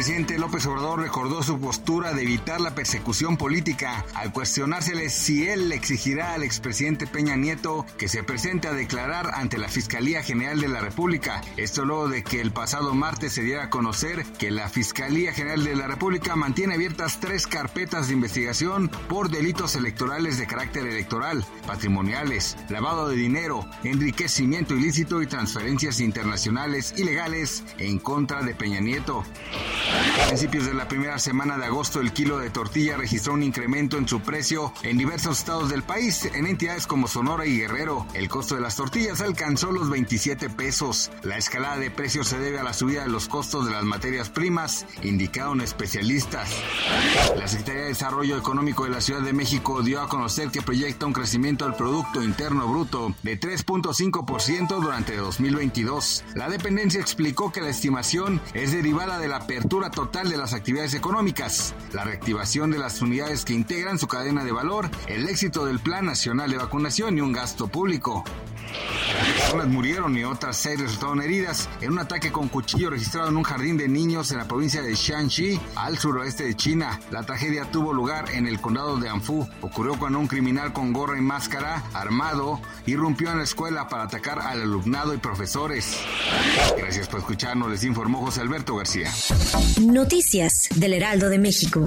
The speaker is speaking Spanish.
El presidente López Obrador recordó su postura de evitar la persecución política al cuestionársele si él le exigirá al expresidente Peña Nieto que se presente a declarar ante la Fiscalía General de la República. Esto luego de que el pasado martes se diera a conocer que la Fiscalía General de la República mantiene abiertas tres carpetas de investigación por delitos electorales de carácter electoral, patrimoniales, lavado de dinero, enriquecimiento ilícito y transferencias internacionales ilegales en contra de Peña Nieto. A principios de la primera semana de agosto, el kilo de tortilla registró un incremento en su precio en diversos estados del país. En entidades como Sonora y Guerrero, el costo de las tortillas alcanzó los 27 pesos. La escalada de precios se debe a la subida de los costos de las materias primas, indicaron especialistas. La Secretaría de Desarrollo Económico de la Ciudad de México dio a conocer que proyecta un crecimiento del Producto Interno Bruto de 3.5% durante 2022. La dependencia explicó que la estimación es derivada de la apertura total de las actividades económicas, la reactivación de las unidades que integran su cadena de valor, el éxito del Plan Nacional de Vacunación y un gasto público. Personas murieron y otras seis resultaron heridas en un ataque con cuchillo registrado en un jardín de niños en la provincia de Shanxi, al suroeste de China. La tragedia tuvo lugar en el condado de Anfu. Ocurrió cuando un criminal con gorra y máscara, armado, irrumpió en la escuela para atacar al alumnado y profesores. Gracias por escucharnos, les informó José Alberto García. Noticias del Heraldo de México.